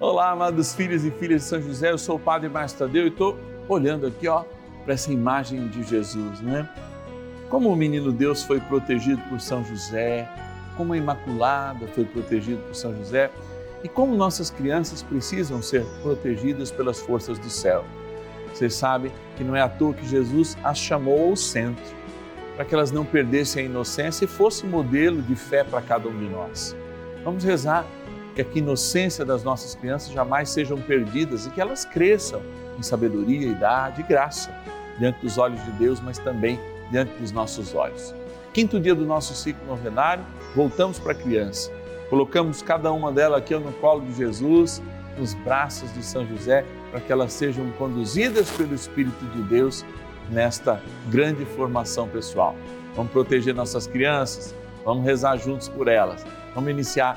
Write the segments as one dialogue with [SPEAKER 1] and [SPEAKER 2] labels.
[SPEAKER 1] Olá, amados filhos e filhas de São José, eu sou o Padre Márcio Tadeu e estou olhando aqui, ó, para essa imagem de Jesus, né? Como o menino Deus foi protegido por São José, como a Imaculada foi protegida por São José e como nossas crianças precisam ser protegidas pelas forças do céu. Vocês sabem que não é à toa que Jesus as chamou ao centro, para que elas não perdessem a inocência e fosse modelo de fé para cada um de nós. Vamos rezar que a inocência das nossas crianças jamais sejam perdidas e que elas cresçam em sabedoria, idade e graça diante dos olhos de Deus, mas também diante dos nossos olhos. Quinto dia do nosso ciclo novenário, voltamos para a criança. Colocamos cada uma delas aqui no colo de Jesus, nos braços de São José, para que elas sejam conduzidas pelo Espírito de Deus nesta grande formação pessoal. Vamos proteger nossas crianças, vamos rezar juntos por elas. Vamos iniciar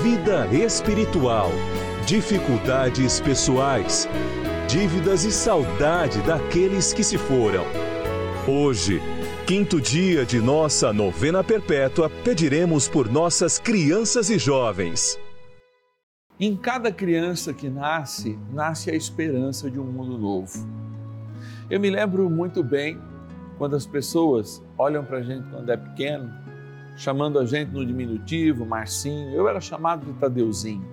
[SPEAKER 2] vida espiritual, dificuldades pessoais, dívidas e saudade daqueles que se foram. Hoje, quinto dia de nossa novena perpétua, pediremos por nossas crianças e jovens.
[SPEAKER 1] Em cada criança que nasce, nasce a esperança de um mundo novo. Eu me lembro muito bem quando as pessoas olham para a gente quando é pequeno, chamando a gente no diminutivo, Marcinho, eu era chamado de Tadeuzinho.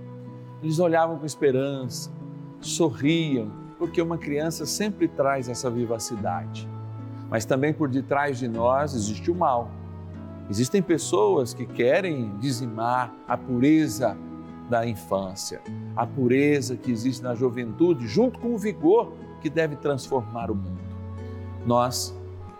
[SPEAKER 1] Eles olhavam com esperança, sorriam, porque uma criança sempre traz essa vivacidade. Mas também por detrás de nós existe o mal. Existem pessoas que querem dizimar a pureza da infância, a pureza que existe na juventude, junto com o vigor que deve transformar o mundo. Nós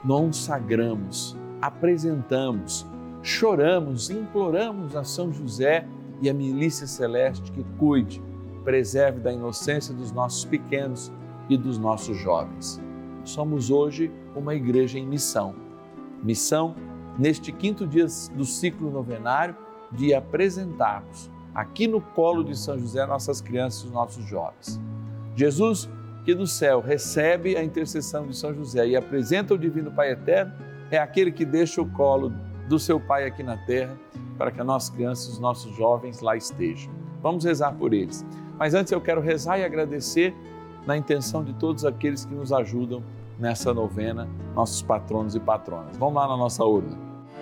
[SPEAKER 1] consagramos, apresentamos, choramos, imploramos a São José e a milícia celeste que cuide, preserve da inocência dos nossos pequenos e dos nossos jovens. Somos hoje uma igreja em missão. Missão neste quinto dia do ciclo novenário de apresentarmos aqui no colo de São José nossas crianças e os nossos jovens. Jesus, que do céu recebe a intercessão de São José e apresenta o Divino Pai Eterno, é aquele que deixa o colo do seu Pai aqui na terra para que as nossas crianças os nossos jovens lá estejam. Vamos rezar por eles. Mas antes eu quero rezar e agradecer na intenção de todos aqueles que nos ajudam nessa novena, nossos patronos e patronas. Vamos lá na nossa urna.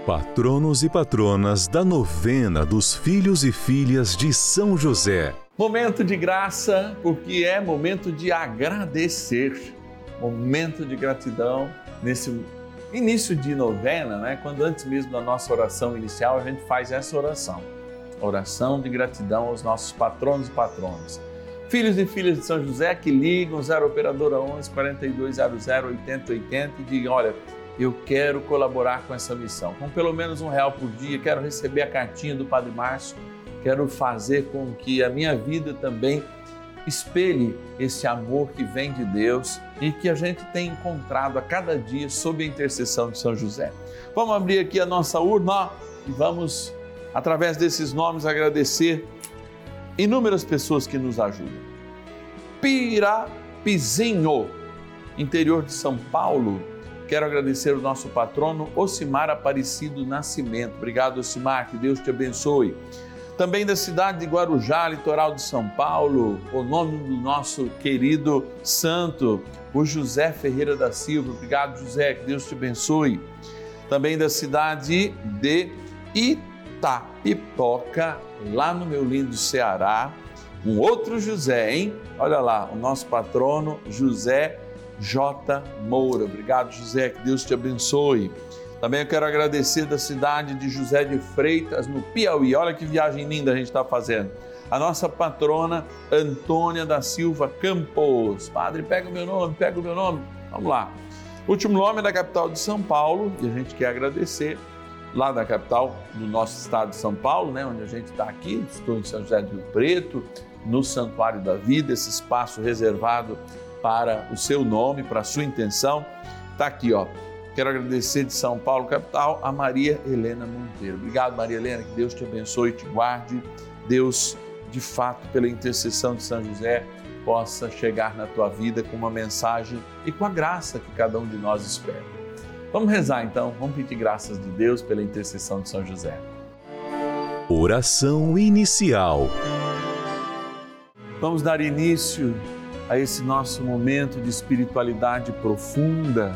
[SPEAKER 2] Patronos e patronas da novena dos filhos e filhas de São José.
[SPEAKER 1] Momento de graça, porque é momento de agradecer. Momento de gratidão nesse início de novena, né? Quando antes mesmo da nossa oração inicial, a gente faz essa oração. Oração de gratidão aos nossos patronos e patronas. Filhos e filhas de São José que ligam 0 operadora 11 4200 8080 e digam, olha, eu quero colaborar com essa missão. Com pelo menos um real por dia, quero receber a cartinha do Padre Márcio, quero fazer com que a minha vida também espelhe esse amor que vem de Deus e que a gente tem encontrado a cada dia sob a intercessão de São José. Vamos abrir aqui a nossa urna e vamos, através desses nomes, agradecer inúmeras pessoas que nos ajudam. Pirapizinho, interior de São Paulo, Quero agradecer o nosso patrono Ocimar Aparecido Nascimento. Obrigado, Ocimar, que Deus te abençoe. Também da cidade de Guarujá, litoral de São Paulo, o nome do nosso querido santo, o José Ferreira da Silva. Obrigado, José, que Deus te abençoe. Também da cidade de Itapipoca, lá no meu lindo Ceará, um outro José, hein? Olha lá, o nosso patrono José J. Moura. Obrigado, José, que Deus te abençoe. Também eu quero agradecer da cidade de José de Freitas, no Piauí. Olha que viagem linda a gente está fazendo. A nossa patrona Antônia da Silva Campos. Padre, pega o meu nome, pega o meu nome. Vamos lá. Último nome é da capital de São Paulo e a gente quer agradecer lá da capital do nosso estado de São Paulo, né, onde a gente está aqui. Estou em São José do Rio Preto, no Santuário da Vida, esse espaço reservado para o seu nome, para a sua intenção. Está aqui, ó. Quero agradecer de São Paulo, capital, a Maria Helena Monteiro. Obrigado, Maria Helena, que Deus te abençoe e te guarde. Deus, de fato, pela intercessão de São José, possa chegar na tua vida com uma mensagem e com a graça que cada um de nós espera. Vamos rezar então, vamos pedir graças de Deus pela intercessão de São José.
[SPEAKER 2] Oração inicial.
[SPEAKER 1] Vamos dar início a esse nosso momento de espiritualidade profunda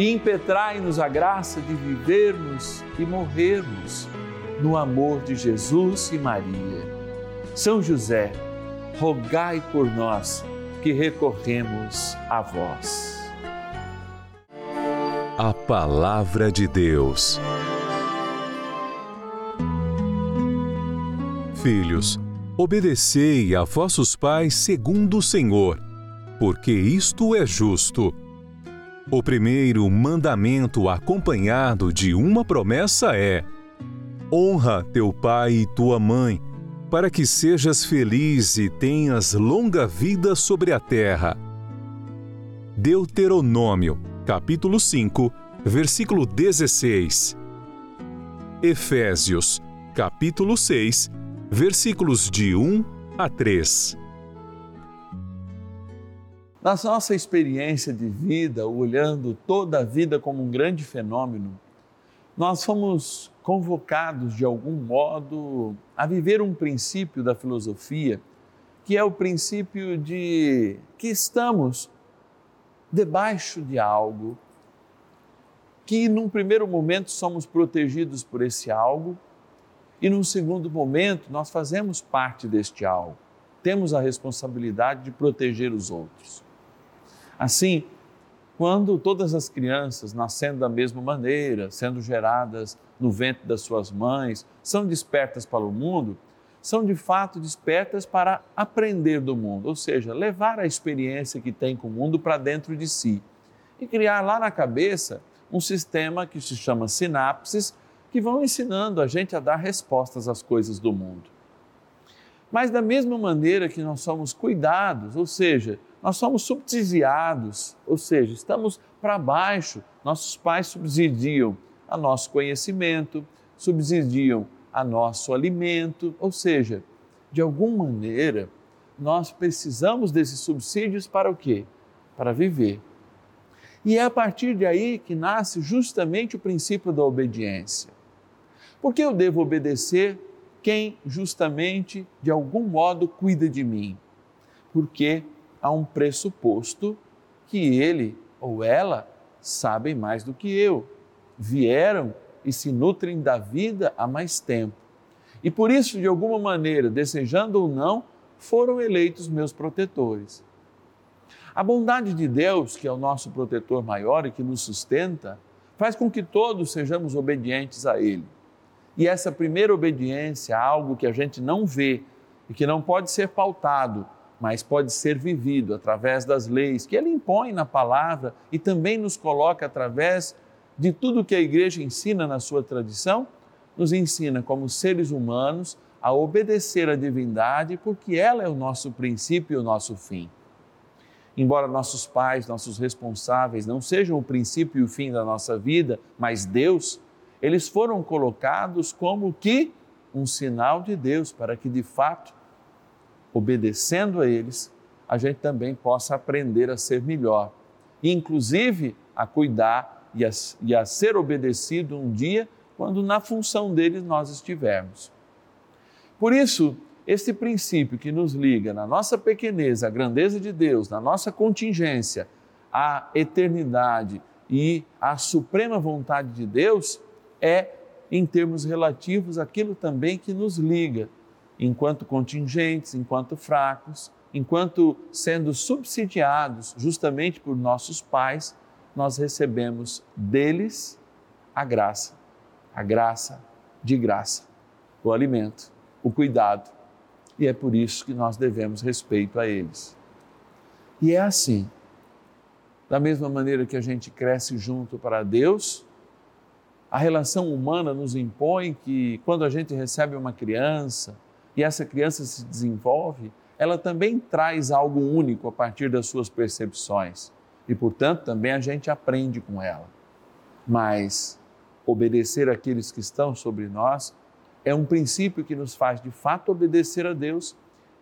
[SPEAKER 1] e impetrai-nos a graça de vivermos e morrermos no amor de Jesus e Maria. São José, rogai por nós que recorremos a vós.
[SPEAKER 2] A Palavra de Deus. Filhos, obedecei a vossos pais segundo o Senhor, porque isto é justo. O primeiro mandamento acompanhado de uma promessa é: honra teu pai e tua mãe, para que sejas feliz e tenhas longa vida sobre a terra. Deuteronômio, capítulo 5, versículo 16. Efésios, capítulo 6, versículos de 1 a 3.
[SPEAKER 1] Na nossa experiência de vida, olhando toda a vida como um grande fenômeno, nós fomos convocados de algum modo a viver um princípio da filosofia, que é o princípio de que estamos debaixo de algo, que num primeiro momento somos protegidos por esse algo e num segundo momento nós fazemos parte deste algo. Temos a responsabilidade de proteger os outros. Assim, quando todas as crianças nascendo da mesma maneira, sendo geradas no ventre das suas mães, são despertas para o mundo, são de fato despertas para aprender do mundo, ou seja, levar a experiência que tem com o mundo para dentro de si e criar lá na cabeça um sistema que se chama sinapses, que vão ensinando a gente a dar respostas às coisas do mundo. Mas da mesma maneira que nós somos cuidados, ou seja, nós somos subsidiados, ou seja, estamos para baixo, nossos pais subsidiam a nosso conhecimento, subsidiam a nosso alimento, ou seja, de alguma maneira, nós precisamos desses subsídios para o quê? Para viver. E é a partir de aí que nasce justamente o princípio da obediência. Porque eu devo obedecer quem justamente, de algum modo, cuida de mim? Porque há um pressuposto que ele ou ela sabem mais do que eu. Vieram e se nutrem da vida há mais tempo. E por isso, de alguma maneira, desejando ou não, foram eleitos meus protetores. A bondade de Deus, que é o nosso protetor maior e que nos sustenta, faz com que todos sejamos obedientes a Ele. E essa primeira obediência a algo que a gente não vê e que não pode ser pautado, mas pode ser vivido através das leis que Ele impõe na palavra e também nos coloca através de tudo que a igreja ensina na sua tradição, nos ensina como seres humanos a obedecer à divindade, porque ela é o nosso princípio e o nosso fim. Embora nossos pais, nossos responsáveis não sejam o princípio e o fim da nossa vida, mas Deus, eles foram colocados como que um sinal de Deus para que de fato, obedecendo a eles, a gente também possa aprender a ser melhor, inclusive a cuidar e a, e a ser obedecido um dia quando na função deles nós estivermos. Por isso, este princípio que nos liga na nossa pequenez, à grandeza de Deus, na nossa contingência, à eternidade e à suprema vontade de Deus, é, em termos relativos, aquilo também que nos liga, enquanto contingentes, enquanto fracos, enquanto sendo subsidiados justamente por nossos pais nós recebemos deles a graça, a graça de graça, o alimento, o cuidado. E é por isso que nós devemos respeito a eles. E é assim, da mesma maneira que a gente cresce junto para Deus, a relação humana nos impõe que quando a gente recebe uma criança e essa criança se desenvolve, ela também traz algo único a partir das suas percepções. E, portanto, também a gente aprende com ela. Mas obedecer àqueles que estão sobre nós é um princípio que nos faz de fato obedecer a Deus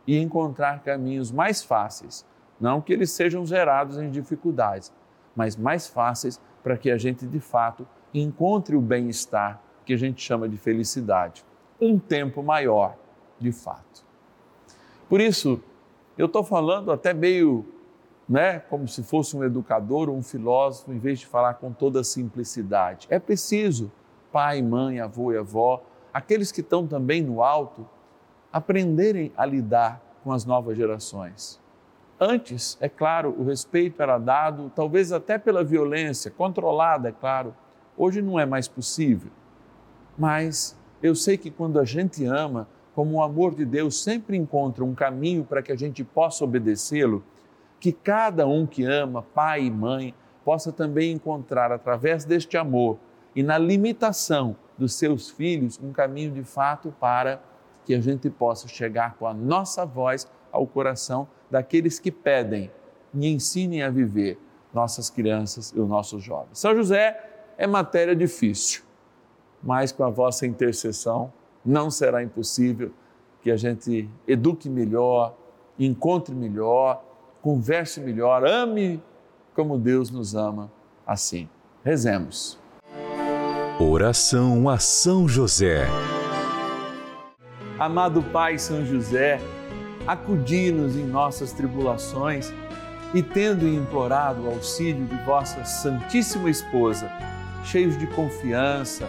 [SPEAKER 1] e encontrar caminhos mais fáceis, não que eles sejam zerados em dificuldades, mas mais fáceis para que a gente de fato encontre o bem-estar que a gente chama de felicidade, um tempo maior, de fato. Por isso, eu estou falando até meio né, como se fosse um educador ou um filósofo, em vez de falar com toda simplicidade. É preciso pai, mãe, avô e avó, aqueles que estão também no alto, aprenderem a lidar com as novas gerações. Antes, é claro, o respeito era dado, talvez até pela violência, controlada, é claro. Hoje não é mais possível. Mas eu sei que quando a gente ama, como o amor de Deus sempre encontra um caminho para que a gente possa obedecê-lo, que cada um que ama, pai e mãe, possa também encontrar através deste amor e na limitação dos seus filhos um caminho de fato para que a gente possa chegar com a nossa voz ao coração daqueles que pedem e ensinem a viver nossas crianças e os nossos jovens. São José é matéria difícil, mas com a vossa intercessão não será impossível que a gente eduque melhor, encontre melhor converse melhor, ame como Deus nos ama assim. Rezemos.
[SPEAKER 2] Oração a São José.
[SPEAKER 1] Amado Pai São José, acudi-nos em nossas tribulações e, tendo implorado o auxílio de vossa Santíssima Esposa, cheios de confiança,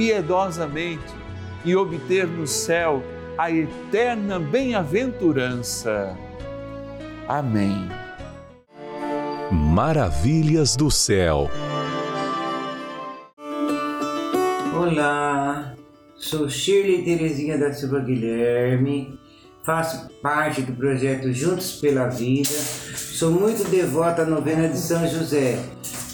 [SPEAKER 1] piedosamente e obter no céu a eterna bem-aventurança. Amém.
[SPEAKER 2] Maravilhas do céu.
[SPEAKER 3] Olá, sou Shirley Terezinha da Silva Guilherme, faço parte do projeto Juntos pela Vida, sou muito devota à novena de São José.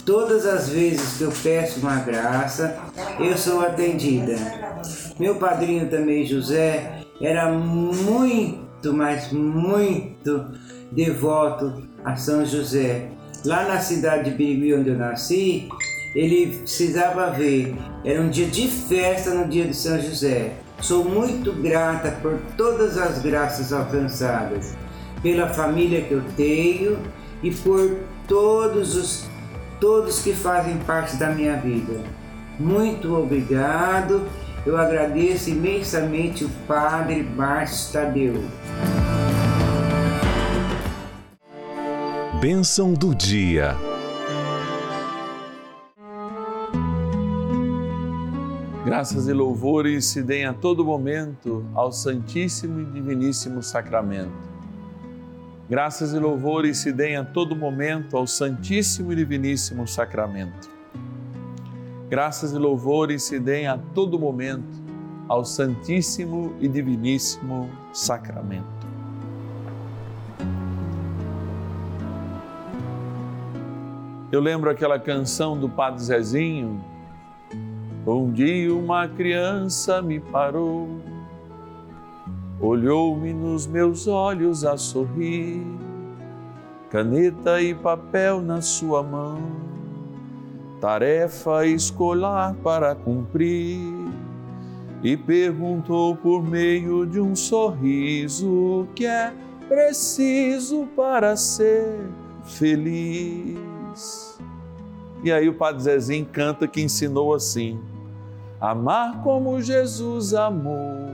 [SPEAKER 3] Todas as vezes que eu peço uma graça, eu sou atendida. Meu padrinho também, José, era muito, mas muito devoto a São José. Lá na cidade de Birigui, onde eu nasci, ele precisava ver. Era um dia de festa no dia de São José. Sou muito grata por todas as graças alcançadas, pela família que eu tenho e por todos os todos que fazem parte da minha vida. Muito obrigado. Eu agradeço imensamente o Padre Márcio Tadeu.
[SPEAKER 2] Bênção do dia.
[SPEAKER 1] Graças e louvores se deem a todo momento ao Santíssimo e Diviníssimo Sacramento. Graças e louvores se deem a todo momento ao Santíssimo e Diviníssimo Sacramento. Graças e louvores se deem a todo momento ao Santíssimo e Diviníssimo Sacramento. Eu lembro aquela canção do Padre Zezinho. Um dia uma criança me parou, olhou-me nos meus olhos a sorrir, caneta e papel na sua mão, tarefa escolar para cumprir, e perguntou por meio de um sorriso o que é preciso para ser feliz. E aí o Padre Zezinho canta que ensinou assim: amar como Jesus amou,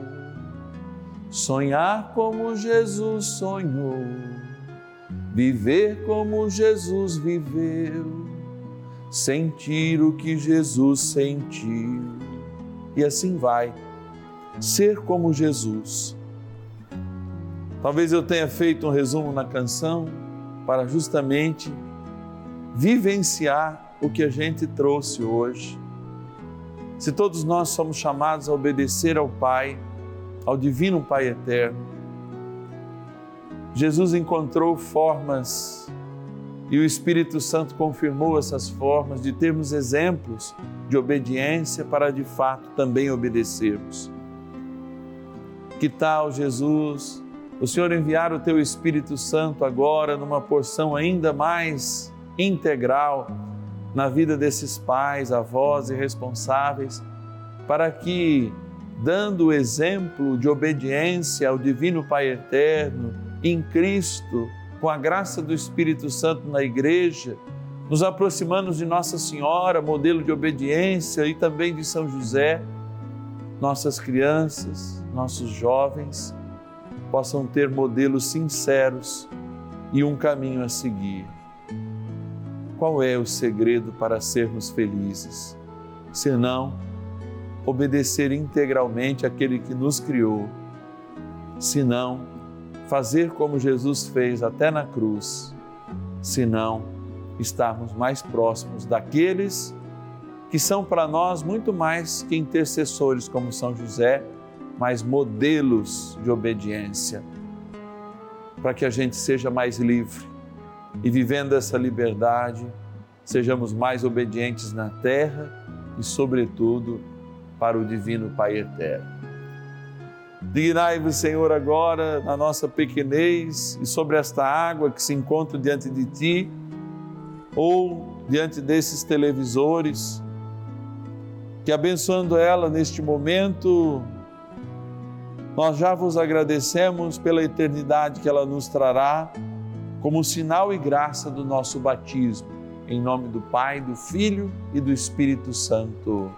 [SPEAKER 1] sonhar como Jesus sonhou, viver como Jesus viveu, sentir o que Jesus sentiu. E assim vai, ser como Jesus. Talvez eu tenha feito um resumo na canção para justamente vivenciar o que a gente trouxe hoje. Se todos nós somos chamados a obedecer ao Pai, ao Divino Pai Eterno, Jesus encontrou formas e o Espírito Santo confirmou essas formas de termos exemplos de obediência para de fato também obedecermos. Que tal, Jesus, o Senhor enviar o teu Espírito Santo agora numa porção ainda mais integral na vida desses pais, avós e responsáveis, para que, dando o exemplo de obediência ao Divino Pai Eterno, em Cristo, com a graça do Espírito Santo na igreja, nos aproximando de Nossa Senhora, modelo de obediência, e também de São José, nossas crianças, nossos jovens, possam ter modelos sinceros e um caminho a seguir. Qual é o segredo para sermos felizes? Senão, obedecer integralmente aquele que nos criou, senão fazer como Jesus fez até na cruz, senão estarmos mais próximos daqueles que são para nós muito mais que intercessores, como São José, mas modelos de obediência, para que a gente seja mais livre e, vivendo essa liberdade, sejamos mais obedientes na terra e, sobretudo, para o Divino Pai Eterno. Dignai-vos, Senhor, agora na nossa pequenez e sobre esta água que se encontra diante de Ti, ou diante desses televisores, que abençoando ela neste momento, nós já vos agradecemos pela eternidade que ela nos trará, como sinal e graça do nosso batismo. Em nome do Pai, do Filho e do Espírito Santo.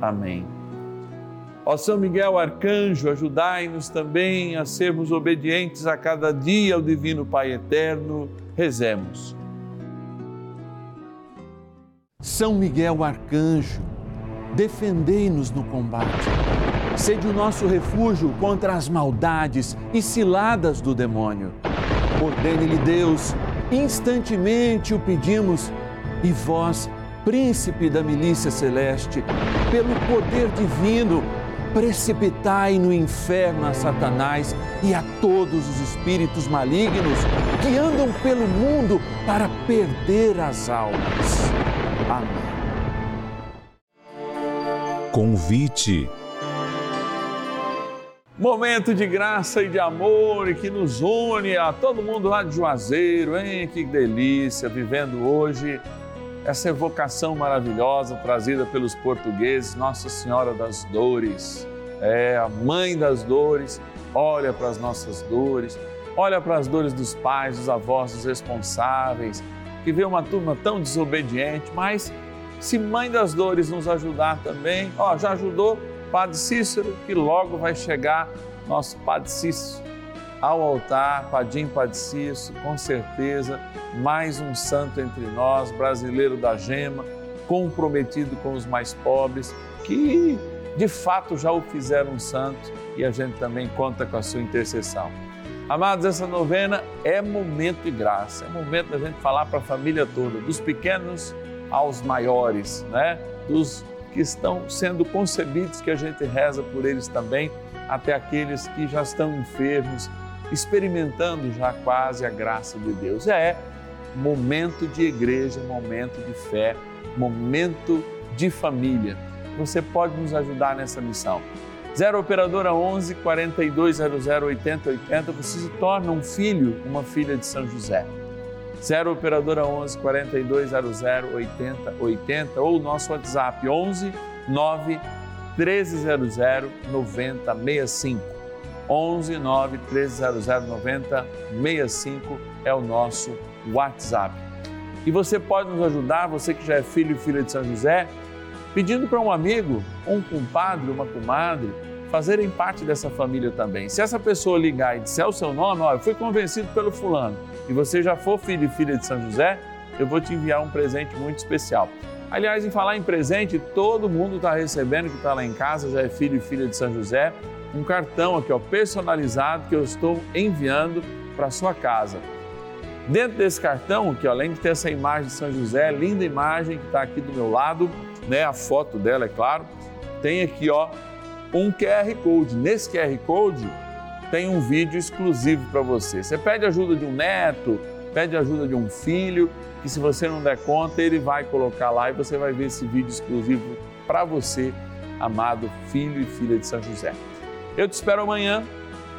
[SPEAKER 1] Amém. Ó São Miguel Arcanjo, ajudai-nos também a sermos obedientes a cada dia ao Divino Pai Eterno. Rezemos.
[SPEAKER 4] São Miguel Arcanjo, defendei-nos no combate. Sede o nosso refúgio contra as maldades e ciladas do demônio. Ordene-lhe Deus, instantemente o pedimos, e vós, príncipe da milícia celeste, pelo poder divino, precipitai no inferno a Satanás e a todos os espíritos malignos que andam pelo mundo para perder as almas. Amém.
[SPEAKER 2] Convite.
[SPEAKER 1] Momento de graça e de amor que nos une a todo mundo lá de Juazeiro, hein? Que delícia, vivendo hoje essa evocação maravilhosa trazida pelos portugueses, Nossa Senhora das Dores, é a mãe das dores, olha para as nossas dores, olha para as dores dos pais, dos avós, dos responsáveis, que vê uma turma tão desobediente, mas se mãe das dores nos ajudar também, ó, já ajudou Padre Cícero, que logo vai chegar nosso Padre Cícero ao altar, Padim Cícero, com certeza, mais um santo entre nós, brasileiro da gema, comprometido com os mais pobres, que de fato já o fizeram santo e a gente também conta com a sua intercessão. Amados, essa novena é momento de graça, é momento da gente falar para a família toda, dos pequenos aos maiores, né? Dos que estão sendo concebidos, que a gente reza por eles também, até aqueles que já estão enfermos, experimentando já quase a graça de Deus. É momento de igreja, momento de fé, momento de família. Você pode nos ajudar nessa missão. 0 Operadora 11 4200 8080, você se torna um filho, uma filha de São José. 0 Operadora 11 4200 8080 ou nosso WhatsApp 11 9 1300 9065. 11 9 1300 9065 é o nosso WhatsApp. E você pode nos ajudar, você que já é filho e filha de São José, pedindo para um amigo, um compadre, uma comadre, fazerem parte dessa família também. Se essa pessoa ligar e disser o seu nome, olha, eu fui convencido pelo fulano, e você já for filho e filha de São José, eu vou te enviar um presente muito especial. Aliás, em falar em presente, todo mundo está recebendo que está lá em casa, já é filho e filha de São José, um cartão aqui, ó, personalizado que eu estou enviando para sua casa. Dentro desse cartão, que além de ter essa imagem de São José, linda imagem que está aqui do meu lado, né, a foto dela, é claro, tem aqui, ó, um QR Code. Nesse QR Code tem um vídeo exclusivo para você. Você pede ajuda de um neto, pede ajuda de um filho, que se você não der conta, ele vai colocar lá e você vai ver esse vídeo exclusivo para você, amado filho e filha de São José. Eu te espero amanhã.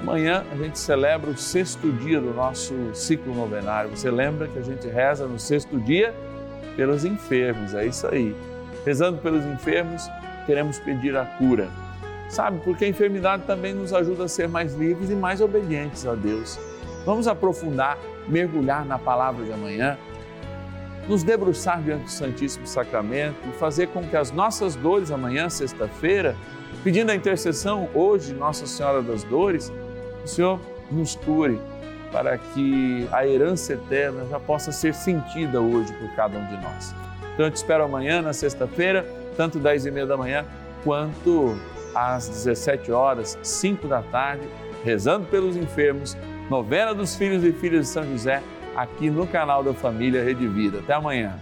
[SPEAKER 1] Amanhã a gente celebra o sexto dia do nosso ciclo novenário. Você lembra que a gente reza no sexto dia pelos enfermos, é isso aí. Rezando pelos enfermos, queremos pedir a cura sabe? Porque a enfermidade também nos ajuda a ser mais livres e mais obedientes a Deus. Vamos aprofundar, mergulhar na palavra de amanhã, nos debruçar diante do Santíssimo Sacramento e fazer com que as nossas dores amanhã, sexta-feira, pedindo a intercessão hoje, Nossa Senhora das Dores, o Senhor nos cure para que a herança eterna já possa ser sentida hoje por cada um de nós. Então eu te espero amanhã, na sexta-feira, tanto 10 e meia da manhã quanto às 17 horas, 5 da tarde, rezando pelos enfermos, novena dos filhos e filhas de São José, aqui no canal da Família Rede Vida. Até amanhã.